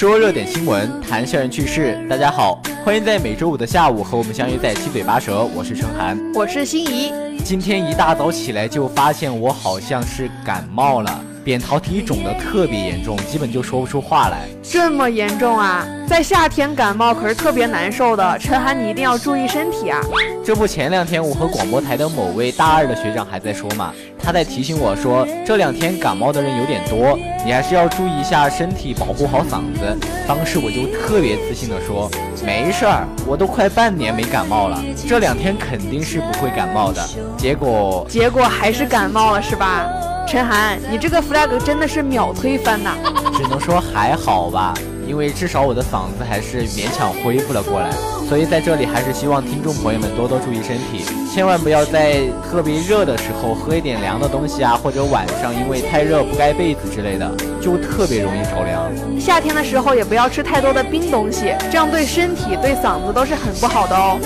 说热点新闻，谈校园趣事。大家好，欢迎在每周五的下午和我们相约在七嘴八舌。我是陈涵，我是心怡。今天一大早起来就发现我好像是感冒了，扁桃体肿得特别严重，基本就说不出话来。这么严重啊！在夏天感冒可是特别难受的，陈涵你一定要注意身体啊！这不，前两天我和广播台的某位大二的学长还在说嘛，他在提醒我说，这两天感冒的人有点多，你还是要注意一下身体，保护好嗓子。当时我就特别自信的说，没事儿，我都快半年没感冒了，这两天肯定是不会感冒的。结果，结果还是感冒了是吧？陈涵，你这个 flag 真的是秒推翻呐！只能说还好吧，因为至少我的嗓子还是勉强恢复了过来。所以在这里还是希望听众朋友们多多注意身体，千万不要在特别热的时候喝一点凉的东西啊，或者晚上因为太热不盖被子之类的，就特别容易着凉。夏天的时候也不要吃太多的冰东西，这样对身体、对嗓子都是很不好的哦。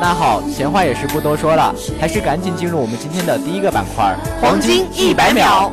那好，闲话也是不多说了，还是赶紧进入我们今天的第一个板块——黄金一百秒。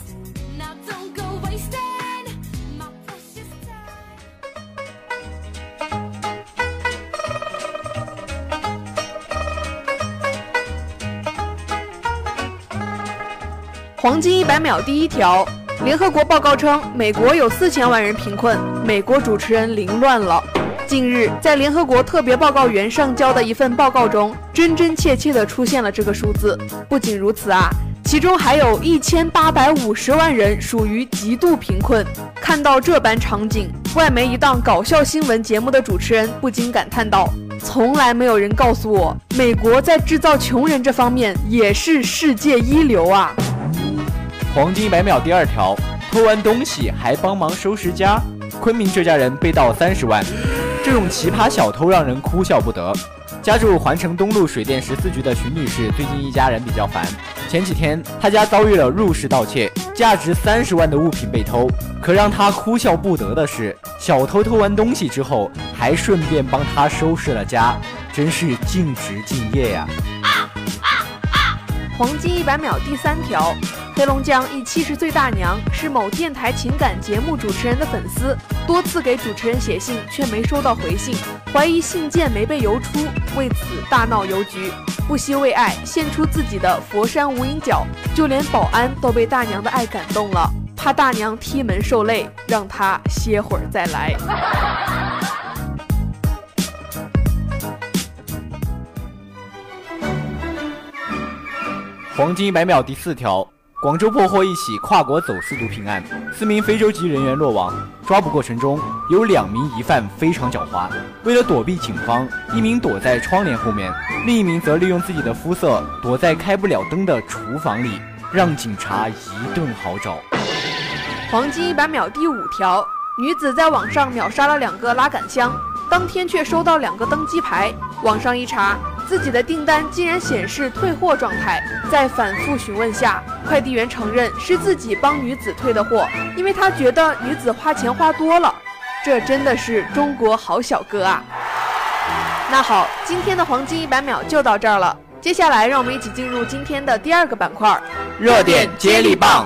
黄金一百秒第一条，联合国报告称，美国有四千万人贫困，美国主持人凌乱了。近日，在联合国特别报告员上交的一份报告中，真真切切地出现了这个数字。不仅如此啊，其中还有一千八百五十万人属于极度贫困。看到这般场景，外媒一档搞笑新闻节目的主持人不禁感叹道：“从来没有人告诉我，美国在制造穷人这方面也是世界一流啊！”黄金一百秒第二条，偷完东西还帮忙收拾家，昆明这家人被盗三十万，这种奇葩小偷让人哭笑不得。家住环城东路水电十四局的徐女士，最近一家人比较烦。前几天，她家遭遇了入室盗窃，价值三十万的物品被偷。可让她哭笑不得的是，小偷偷完东西之后，还顺便帮她收拾了家，真是尽职敬业呀、黄金一百秒第三条，黑龙江一七十岁大娘是某电台情感节目主持人的粉丝，多次给主持人写信却没收到回信，怀疑信件没被邮出，为此大闹邮局，不惜为爱献出自己的佛山无影脚，就连保安都被大娘的爱感动了，怕大娘踢门受累，让她歇会儿再来。黄金一百秒第四条，广州破获一起跨国走私毒品案，四名非洲籍人员落网。抓捕过程中，有两名疑犯非常狡猾，为了躲避警方，一名躲在窗帘后面，另一名则利用自己的肤色躲在开不了灯的厨房里，让警察一顿好找。黄金一百秒第五条，女子在网上秒杀了两个拉杆箱，当天却收到两个登机牌。网上一查，自己的订单竟然显示退货状态。在反复询问下，快递员承认是自己帮女子退的货，因为他觉得女子花钱花多了。这真的是中国好小哥啊！那好，今天的黄金一百秒就到这儿了。接下来，让我们一起进入今天的第二个板块——热点接力棒。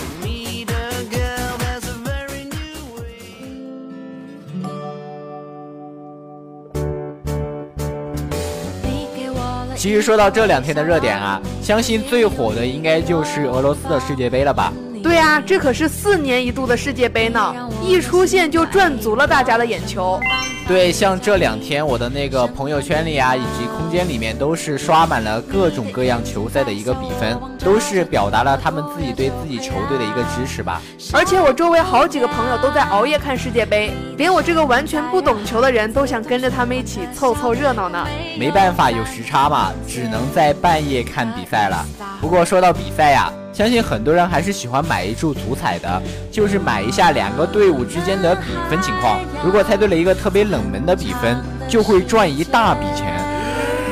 其实说到这两天的热点啊，相信最火的应该就是俄罗斯的世界杯了吧？对呀，这可是四年一度的世界杯呢，一出现就赚足了大家的眼球。对，像这两天我的那个朋友圈里啊，以及空间里面都是刷满了各种各样球赛的一个比分，都是表达了他们自己对自己球队的一个支持吧。而且我周围好几个朋友都在熬夜看世界杯，连我这个完全不懂球的人都想跟着他们一起凑凑热闹呢。没办法，有时差嘛，只能在半夜看比赛了。不过说到比赛呀。相信很多人还是喜欢买一注足彩的，就是买一下两个队伍之间的比分情况。如果猜对了一个特别冷门的比分，就会赚一大笔钱。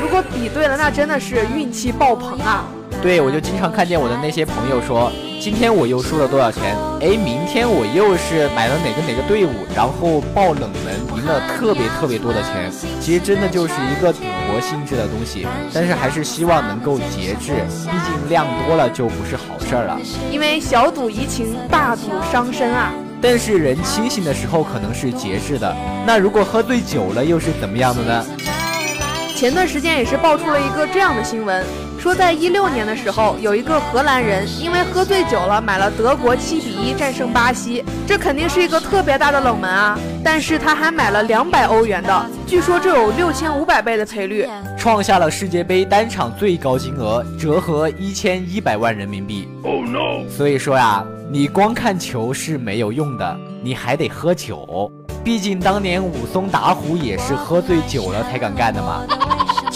如果比对了，那真的是运气爆棚啊！对，我就经常看见我的那些朋友说。今天我又输了多少钱？哎，明天我又是买了哪个哪个队伍，然后爆冷门，赢了特别特别多的钱。其实真的就是一个赌博性质的东西，但是还是希望能够节制，毕竟量多了就不是好事儿了。因为小赌怡情，大赌伤身啊。但是人清醒的时候可能是节制的，那如果喝醉酒了又是怎么样的呢？前段时间也是爆出了一个这样的新闻。说，在一六年的时候，有一个荷兰人因为喝醉酒了，买了德国七比一战胜巴西，这肯定是一个特别大的冷门啊！但是他还买了两百欧元的，据说这有六千五百倍的赔率，创下了世界杯单场最高金额，折合一千一百万人民币。Oh no！所以说呀，你光看球是没有用的，你还得喝酒，毕竟当年武松打虎也是喝醉酒了才敢干的嘛。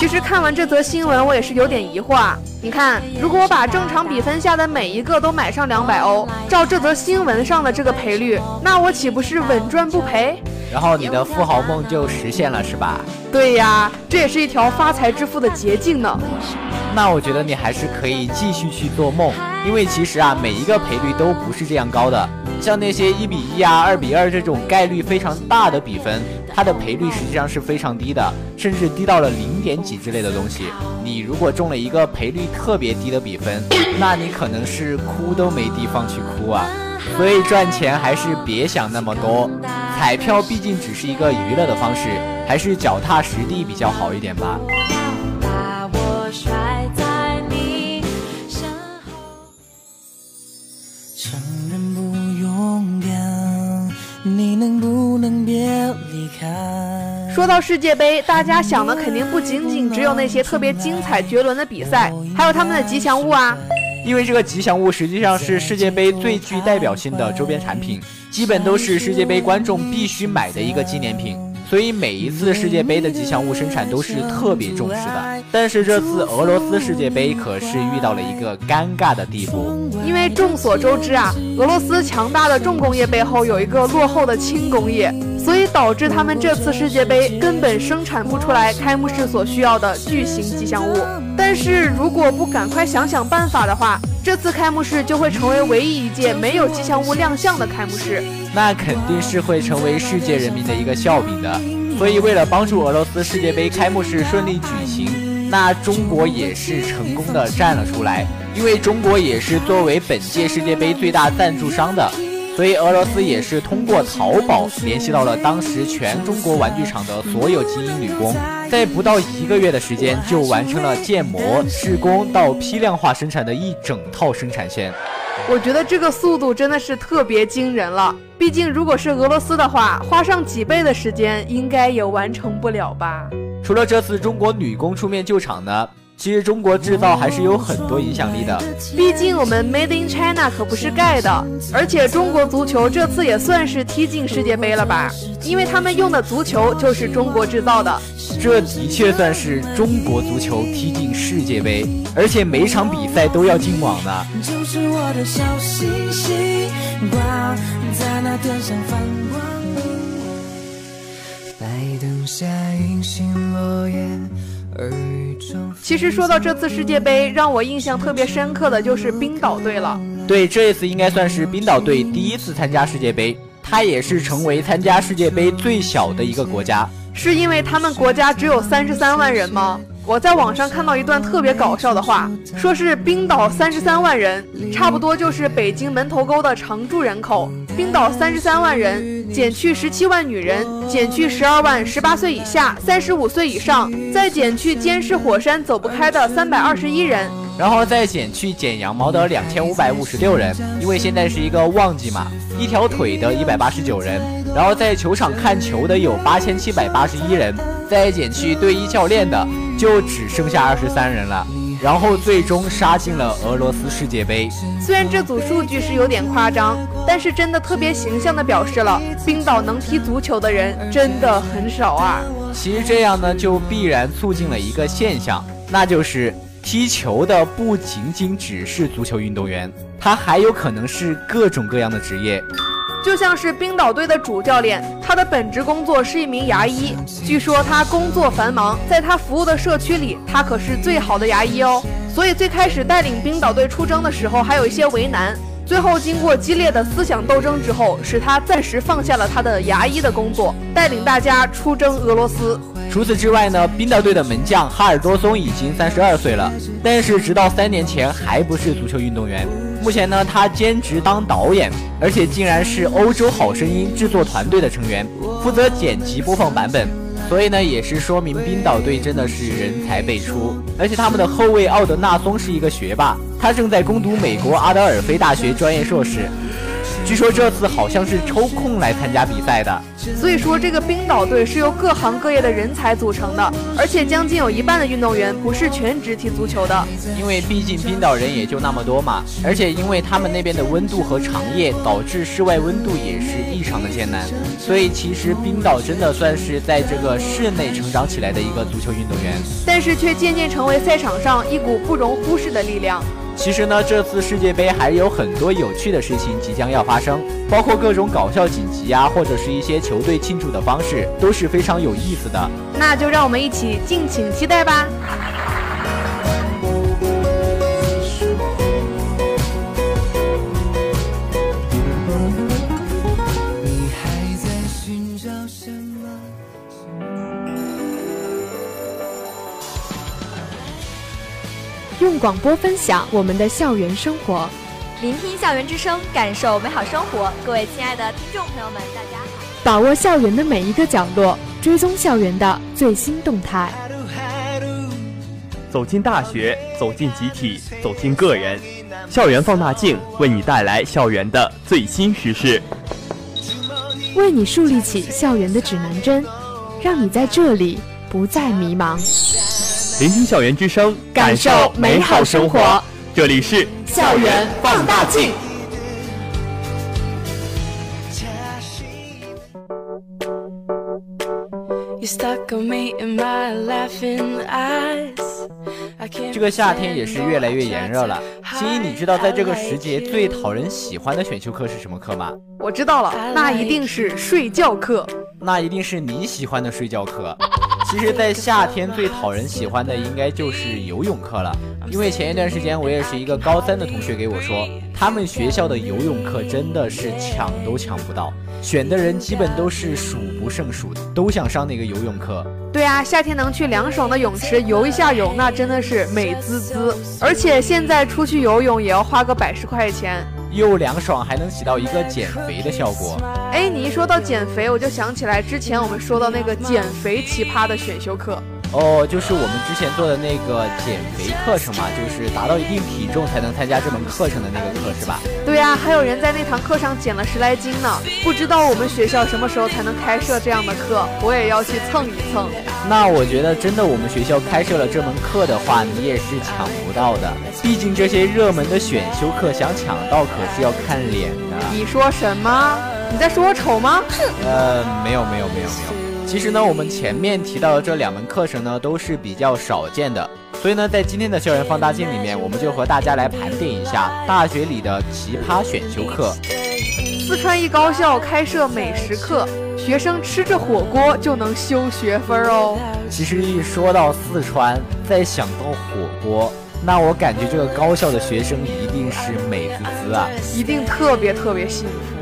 其实看完这则新闻，我也是有点疑惑啊。你看，如果我把正常比分下的每一个都买上两百欧，照这则新闻上的这个赔率，那我岂不是稳赚不赔？然后你的富豪梦就实现了，是吧？对呀，这也是一条发财致富的捷径呢。那我觉得你还是可以继续去做梦，因为其实啊，每一个赔率都不是这样高的。像那些一比一啊、二比二这种概率非常大的比分，它的赔率实际上是非常低的，甚至低到了零点几之类的东西。你如果中了一个赔率特别低的比分，那你可能是哭都没地方去哭啊。所以赚钱还是别想那么多，彩票毕竟只是一个娱乐的方式，还是脚踏实地比较好一点吧。能不能别离开说到世界杯，大家想的肯定不仅仅只有那些特别精彩绝伦的比赛，还有他们的吉祥物啊。因为这个吉祥物实际上是世界杯最具代表性的周边产品，基本都是世界杯观众必须买的一个纪念品。所以每一次世界杯的吉祥物生产都是特别重视的，但是这次俄罗斯世界杯可是遇到了一个尴尬的地步，因为众所周知啊，俄罗斯强大的重工业背后有一个落后的轻工业，所以导致他们这次世界杯根本生产不出来开幕式所需要的巨型吉祥物。但是如果不赶快想想办法的话，这次开幕式就会成为唯一一届没有吉祥物亮相的开幕式。那肯定是会成为世界人民的一个笑柄的。所以，为了帮助俄罗斯世界杯开幕式顺利举行，那中国也是成功的站了出来，因为中国也是作为本届世界杯最大赞助商的，所以俄罗斯也是通过淘宝联系到了当时全中国玩具厂的所有精英女工，在不到一个月的时间就完成了建模、施工到批量化生产的一整套生产线。我觉得这个速度真的是特别惊人了。毕竟，如果是俄罗斯的话，花上几倍的时间，应该也完成不了吧。除了这次中国女工出面救场呢，其实中国制造还是有很多影响力的。毕竟我们 Made in China 可不是盖的，而且中国足球这次也算是踢进世界杯了吧？因为他们用的足球就是中国制造的。这的确算是中国足球踢进世界杯，而且每场比赛都要进网呢。就是我的小星星，挂在那天上放光。白灯下银杏落叶，耳语中。其实说到这次世界杯，让我印象特别深刻的就是冰岛队了。对，这一次应该算是冰岛队第一次参加世界杯，它也是成为参加世界杯最小的一个国家。是因为他们国家只有三十三万人吗？我在网上看到一段特别搞笑的话，说是冰岛三十三万人，差不多就是北京门头沟的常住人口。冰岛三十三万人，减去十七万女人，减去十二万十八岁以下、三十五岁以上，再减去监视火山走不开的三百二十一人，然后再减去剪羊毛的两千五百五十六人，因为现在是一个旺季嘛，一条腿的一百八十九人，然后在球场看球的有八千七百八十一人，再减去队医教练的，就只剩下二十三人了。然后最终杀进了俄罗斯世界杯。虽然这组数据是有点夸张，但是真的特别形象地表示了冰岛能踢足球的人真的很少啊。其实这样呢，就必然促进了一个现象，那就是踢球的不仅仅只是足球运动员，他还有可能是各种各样的职业。就像是冰岛队的主教练，他的本职工作是一名牙医。据说他工作繁忙，在他服务的社区里，他可是最好的牙医哦。所以最开始带领冰岛队出征的时候，还有一些为难。最后经过激烈的思想斗争之后，使他暂时放下了他的牙医的工作，带领大家出征俄罗斯。除此之外呢，冰岛队的门将哈尔多松已经三十二岁了，但是直到三年前还不是足球运动员。目前呢，他兼职当导演，而且竟然是欧洲好声音制作团队的成员，负责剪辑播放版本。所以呢，也是说明冰岛队真的是人才辈出。而且他们的后卫奥德纳松是一个学霸，他正在攻读美国阿德尔菲大学专业硕士。据说这次好像是抽空来参加比赛的，所以说这个冰岛队是由各行各业的人才组成的，而且将近有一半的运动员不是全职踢足球的。因为毕竟冰岛人也就那么多嘛，而且因为他们那边的温度和长夜，导致室外温度也是异常的艰难，所以其实冰岛真的算是在这个室内成长起来的一个足球运动员，但是却渐渐成为赛场上一股不容忽视的力量。其实呢，这次世界杯还有很多有趣的事情即将要发生，包括各种搞笑锦旗啊，或者是一些球队庆祝的方式，都是非常有意思的。那就让我们一起敬请期待吧。用广播分享我们的校园生活，聆听校园之声，感受美好生活。各位亲爱的听众朋友们，大家好！把握校园的每一个角落，追踪校园的最新动态。走进大学，走进集体，走进个人，校园放大镜为你带来校园的最新时事，为你树立起校园的指南针，让你在这里不再迷茫。聆听校园之声，感受美好生活。这里是校园放大镜。这个夏天也是越来越炎热了。新一，你知道在这个时节最讨人喜欢的选修课是什么课吗？我知道了，那一定是睡觉课。那一定是你喜欢的睡觉课。其实，在夏天最讨人喜欢的应该就是游泳课了，因为前一段时间我也是一个高三的同学给我说，他们学校的游泳课真的是抢都抢不到。选的人基本都是数不胜数，都想上那个游泳课。对啊，夏天能去凉爽的泳池游一下泳，那真的是美滋滋。而且现在出去游泳也要花个百十块钱，又凉爽，还能起到一个减肥的效果。哎，你一说到减肥，我就想起来之前我们说到那个减肥奇葩的选修课。哦，就是我们之前做的那个减肥课程嘛，就是达到一定体重才能参加这门课程的那个课是吧？对呀，还有人在那堂课上减了十来斤呢。不知道我们学校什么时候才能开设这样的课，我也要去蹭一蹭。那我觉得真的，我们学校开设了这门课的话，你也是抢不到的。毕竟这些热门的选修课，想抢到可是要看脸的。你说什么？你在说我丑吗？哼。呃，没有没有没有没有。其实呢，我们前面提到的这两门课程呢，都是比较少见的，所以呢，在今天的校园放大镜里面，我们就和大家来盘点一下大学里的奇葩选修课。四川一高校开设美食课，学生吃着火锅就能修学分哦。其实一说到四川，再想到火锅，那我感觉这个高校的学生一定是美滋滋啊，一定特别特别幸福。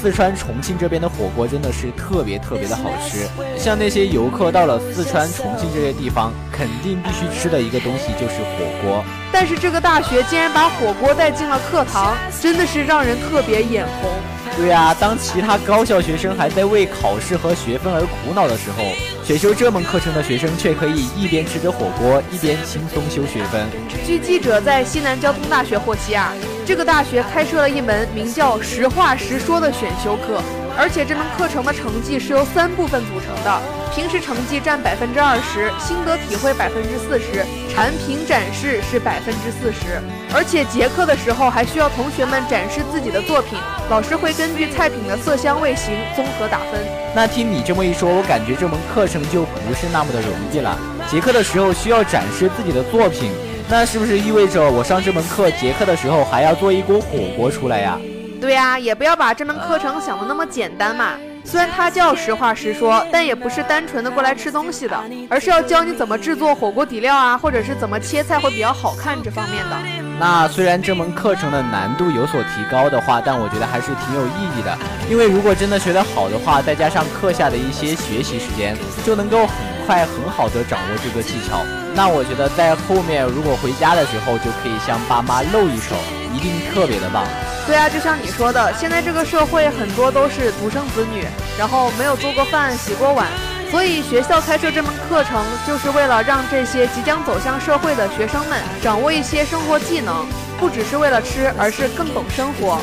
四川重庆这边的火锅真的是特别特别的好吃，像那些游客到了四川重庆这些地方，肯定必须吃的一个东西就是火锅。但是这个大学竟然把火锅带进了课堂，真的是让人特别眼红。对呀，当其他高校学生还在为考试和学分而苦恼的时候，选修这门课程的学生却可以一边吃着火锅，一边轻松修学分。据记者在西南交通大学获悉啊，这个大学开设了一门名叫“实话实说”的选修课。而且这门课程的成绩是由三部分组成的，平时成绩占百分之二十，心得体会百分之四十，产品展示是百分之四十。而且结课的时候还需要同学们展示自己的作品，老师会根据菜品的色香味形综合打分。那听你这么一说，我感觉这门课程就不是那么的容易了。结课的时候需要展示自己的作品，那是不是意味着我上这门课结课的时候还要做一锅火锅出来呀？对呀，也不要把这门课程想的那么简单嘛。虽然它叫实话实说，但也不是单纯的过来吃东西的，而是要教你怎么制作火锅底料啊，或者是怎么切菜会比较好看这方面的。那虽然这门课程的难度有所提高的话，但我觉得还是挺有意义的。因为如果真的学得好的话，再加上课下的一些学习时间，就能够很快很好的掌握这个技巧。那我觉得在后面如果回家的时候，就可以向爸妈露一手，一定特别的棒。对啊，就像你说的，现在这个社会很多都是独生子女，然后没有做过饭、洗过碗，所以学校开设这门课程，就是为了让这些即将走向社会的学生们掌握一些生活技能，不只是为了吃，而是更懂生活。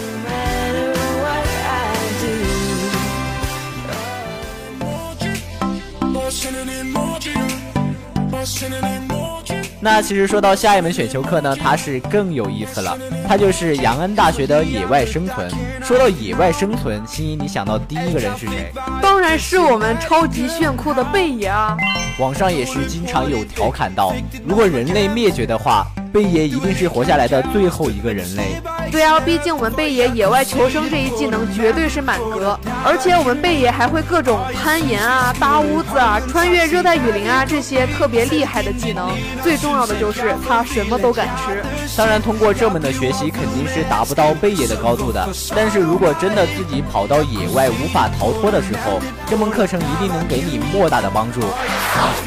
那其实说到下一门选修课呢，它是更有意思了，它就是杨恩大学的野外生存。说到野外生存，心怡，你想到第一个人是谁？当然是我们超级炫酷的贝爷啊！网上也是经常有调侃到，如果人类灭绝的话。贝爷一定是活下来的最后一个人类。对啊，毕竟我们贝爷野外求生这一技能绝对是满格，而且我们贝爷还会各种攀岩啊、搭屋子啊、穿越热带雨林啊这些特别厉害的技能。最重要的就是他什么都敢吃。当然，通过这门的学习肯定是达不到贝爷的高度的。但是如果真的自己跑到野外无法逃脱的时候，这门课程一定能给你莫大的帮助。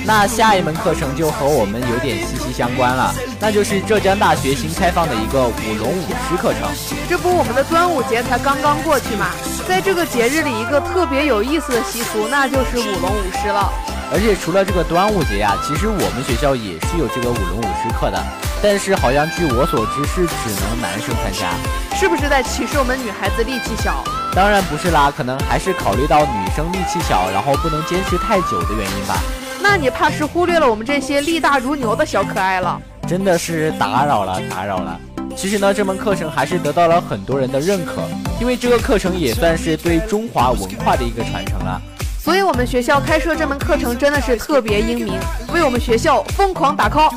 那下一门课程就和我们有点息息相关了，那就是。浙江大学新开放的一个舞龙舞狮课程。这不，我们的端午节才刚刚过去嘛，在这个节日里，一个特别有意思的习俗，那就是舞龙舞狮了。而且除了这个端午节呀，其实我们学校也是有这个舞龙舞狮课的，但是好像据我所知是只能男生参加，是不是在歧视我们女孩子力气小？当然不是啦，可能还是考虑到女生力气小，然后不能坚持太久的原因吧。那你怕是忽略了我们这些力大如牛的小可爱了。真的是打扰了，打扰了。其实呢，这门课程还是得到了很多人的认可，因为这个课程也算是对中华文化的一个传承了。所以我们学校开设这门课程真的是特别英明，为我们学校疯狂打 call。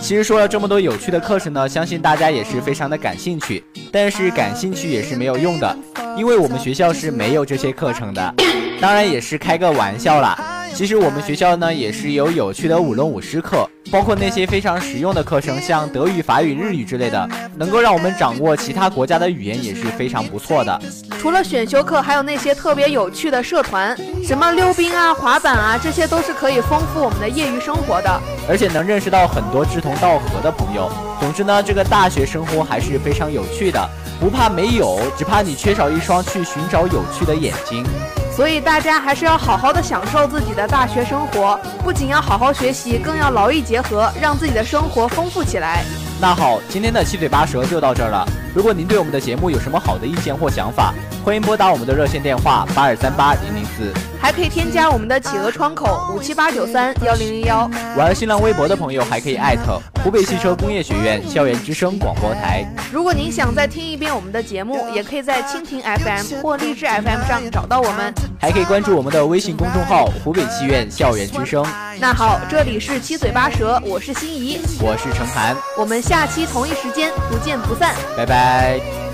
其实说了这么多有趣的课程呢，相信大家也是非常的感兴趣。但是感兴趣也是没有用的，因为我们学校是没有这些课程的。当然也是开个玩笑啦。其实我们学校呢也是有有趣的舞龙舞狮课，包括那些非常实用的课程，像德语、法语、日语之类的，能够让我们掌握其他国家的语言也是非常不错的。除了选修课，还有那些特别有趣的社团，什么溜冰啊、滑板啊，这些都是可以丰富我们的业余生活的，而且能认识到很多志同道合的朋友。总之呢，这个大学生活还是非常有趣的，不怕没有，只怕你缺少一双去寻找有趣的眼睛。所以大家还是要好好的享受自己的大学生活，不仅要好好学习，更要劳逸结合，让自己的生活丰富起来。那好，今天的七嘴八舌就到这儿了。如果您对我们的节目有什么好的意见或想法，欢迎拨打我们的热线电话八二三八零零四，还可以添加我们的企鹅窗口五七八九三幺零零幺。玩新浪微博的朋友还可以艾特湖北汽车工业学院校园之声广播台。如果您想再听一遍我们的节目，也可以在蜻蜓 FM 或荔枝 FM 上找到我们，还可以关注我们的微信公众号湖北汽院校园之声。那好，这里是七嘴八舌，我是心仪，我是程涵，我们下期同一时间不见不散，拜拜。